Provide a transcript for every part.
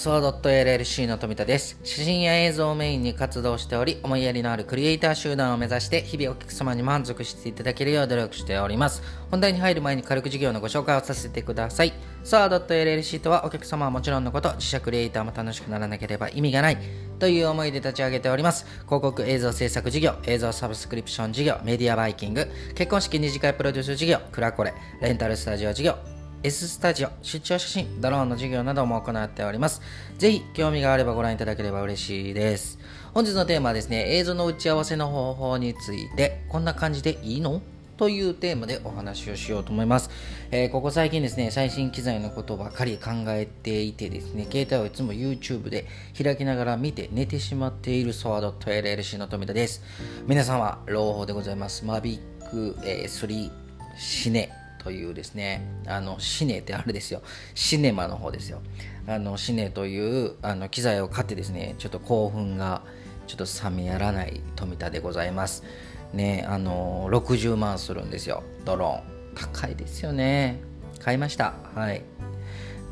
ソワドット LLC の富田です。写真や映像をメインに活動しており、思いやりのあるクリエイター集団を目指して、日々お客様に満足していただけるよう努力しております。本題に入る前に軽く事業のご紹介をさせてください。ソワドット LLC とはお客様はもちろんのこと、自社クリエイターも楽しくならなければ意味がないという思いで立ち上げております。広告映像制作事業、映像サブスクリプション事業、メディアバイキング、結婚式二次会プロデュース事業、クラコレ、レンタルスタジオ事業、S スタジオ、出張写真、ドローンの授業なども行っております。ぜひ、興味があればご覧いただければ嬉しいです。本日のテーマはですね、映像の打ち合わせの方法について、こんな感じでいいの？というテーマでお話をしようと思います。えーここ最近ですね、最新機材のことばかり考えていてですね、携帯をいつも YouTube で開きながら見て寝てしまっているソワード LLC の富田です。皆様、朗報でございます。マビック、えー3シネというですね、あの、シネってあれですよ。シネマの方ですよ。あの、シネというあの機材を買ってですね、ちょっと興奮がちょっと冷めやらない富田でございます。ね、あの、60万するんですよ。ドローン。高いですよね。買いました。はい。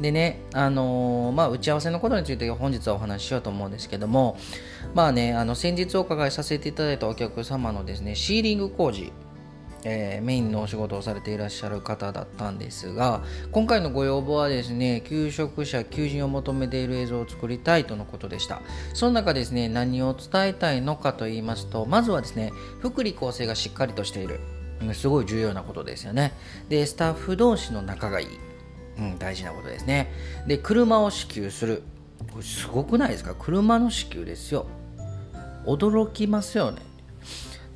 でね、あのーまあ、打ち合わせのことについて本日はお話ししようと思うんですけども、まあね、あの先日お伺いさせていただいたお客様のですね、シーリング工事、えーメインのお仕事をされていらっしゃる方だったんですが今回のご要望はですね求職者求人を求めている映像を作りたいとのことでした。その中ですね何を伝えたいのかと言いますとまずはですね福利厚生がしっかりとしている。すごい重要なことですよね。でスタッフ同士の仲がいい、うん、大事なことですね。で車を支給する。これすごくないですか？車の支給ですよ。驚きますよね。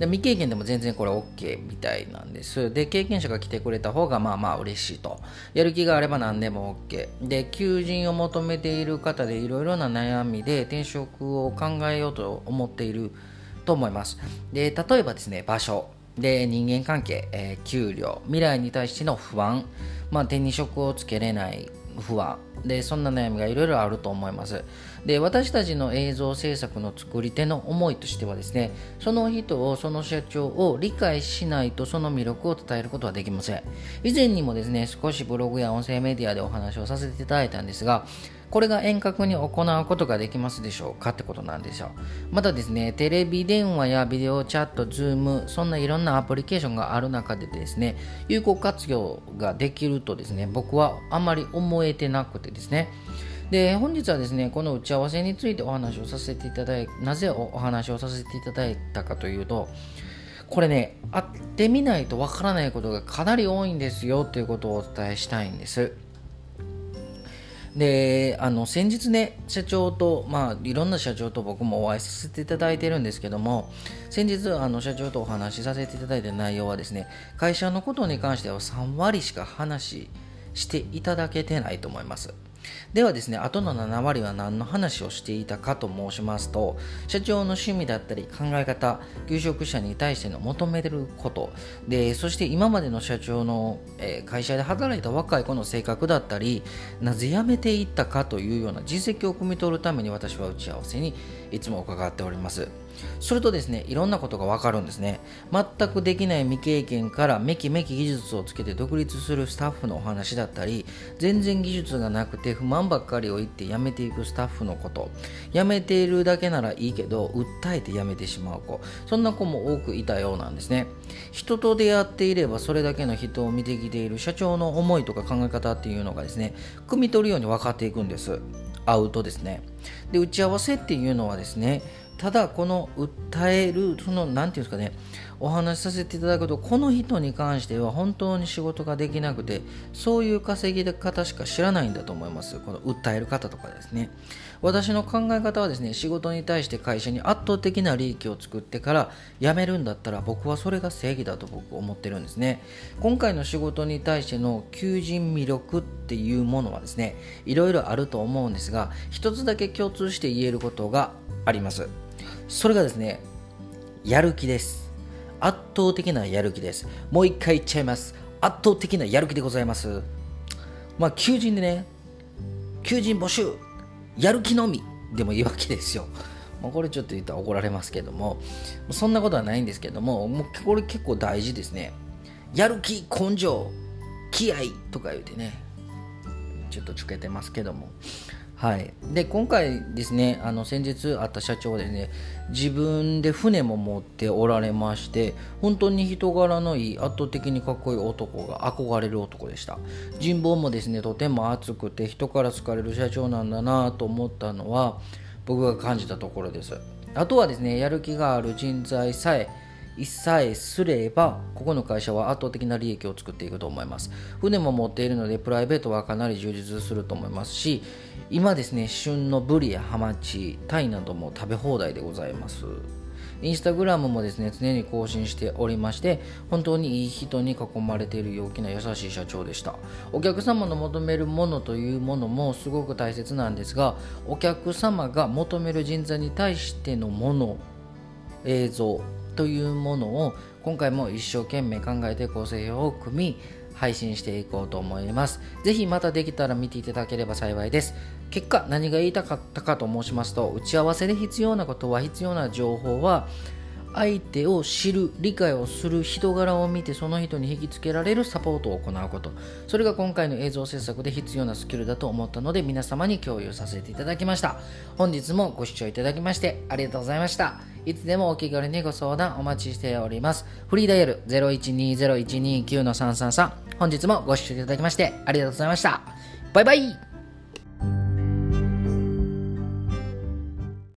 で未経験でも全然これ OK みたいなんです。で、経験者が来てくれた方がまあまあ嬉しいと。やる気があれば何でも OK。で、求人を求めている方でいろいろな悩みで転職を考えようと思っていると思います。で、例えばですね、場所。で、人間関係、えー給料、未来に対しての不安、まあ、手に職をつけれない不安。でそんな悩みがいろいろあると思います。で私たちの映像制作の作り手の思いとしてはですねその人をその社長を理解しないとその魅力を伝えることはできません。以前にもですね少しブログや音声メディアでお話をさせていただいたんですがこれが遠隔に行うことができますでしょうかってことなんですよ。またですね、テレビ電話やビデオチャット、 Zoom、そんないろんなアプリケーションがある中でですね、有効活用ができるとですね、僕はあんまり思えてなくてですね、で本日はですねこの打ち合わせについてお話をさせていただいなぜお話をさせていただいたかというとこれね会ってみないとわからないことがかなり多いんですよということをお伝えしたいんですであの先日ね社長とまあいろんな社長と僕もお会いさせていただいてるんですけども先日あの社長とお話しさせていただいた内容はですね会社のことに関しては3割しか話していただけてないと思います。ではですね、あとの7割は何の話をしていたかと申しますと、社長の趣味だったり考え方、求職者に対しての求めてること、で、そして今までの社長の、えー会社で働いた若い子の性格だったり、なぜ辞めていったかというような実績を汲み取るために私は打ち合わせにいつも伺っております。するとですね、いろんなことがわかるんですね。全くできない未経験からめきめき技術をつけて独立するスタッフのお話だったり、全然技術がなくて不満ばっかりを言って辞めていくスタッフのこと、辞めているだけならいいけど、訴えて辞めてしまう子、そんな子も多くいたようなんですね。人と出会っていればそれだけの人を見てきている社長の思いとか考え方っていうのがですね、汲み取るように分かっていくんです。会うとですね。で、打ち合わせっていうのはですね、ただこの訴えるその何ていうんですかねお話しさせていただくとこの人に関しては本当に仕事ができなくてそういう稼ぎ方しか知らないんだと思います。この訴える方とかですね。私の考え方はですね仕事に対して会社に圧倒的な利益を作ってから辞めるんだったら僕はそれが正義だと僕思ってるんですね。今回の仕事に対しての求人魅力っていうものはですねいろいろあると思うんですが一つだけ共通して言えることがあります。それがですねやる気です。圧倒的なやる気です。もう一回言っちゃいます。圧倒的なやる気でございます。まあ求人でね求人募集やる気のみでもいいわけですよ。まこれちょっと言ったら怒られますけどもそんなことはないんですけどももうこれ結構大事ですね。やる気根性気合とか言うてねちょっとつけてますけども。はい、で今回ですねあの先日会った社長でね自分で船も持っておられまして本当に人柄のいい圧倒的にかっこいい男が憧れる男でした。人望もですねとても熱くて人から好かれる社長なんだなと思ったのは僕が感じたところです。あとはですねやる気がある人材さえ一切すればここの会社は圧倒的な利益を作っていくと思います。船も持っているのでプライベートはかなり充実すると思いますし今ですね旬のブリやハマチタイなども食べ放題でございます。インスタグラムもですね常に更新しておりまして本当にいい人に囲まれている陽気な優しい社長でした。お客様の求めるものというものもすごく大切なんですがお客様が求める人材に対してのもの映像というものを今回も一生懸命考えて構成表を組み配信していこうと思います。ぜひまたできたら見ていただければ幸いです。結果何が言いたかったかと申しますと打ち合わせで必要なことは必要な情報は相手を知る理解をする人柄を見てその人に引きつけられるサポートを行うこと。それが今回の映像制作で必要なスキルだと思ったので皆様に共有させていただきました。本日もご視聴いただきましてありがとうございました。いつでもお気軽にご相談お待ちしております。フリーダイヤル0120-129-333本日もご視聴いただきましてありがとうございました。バイバイ。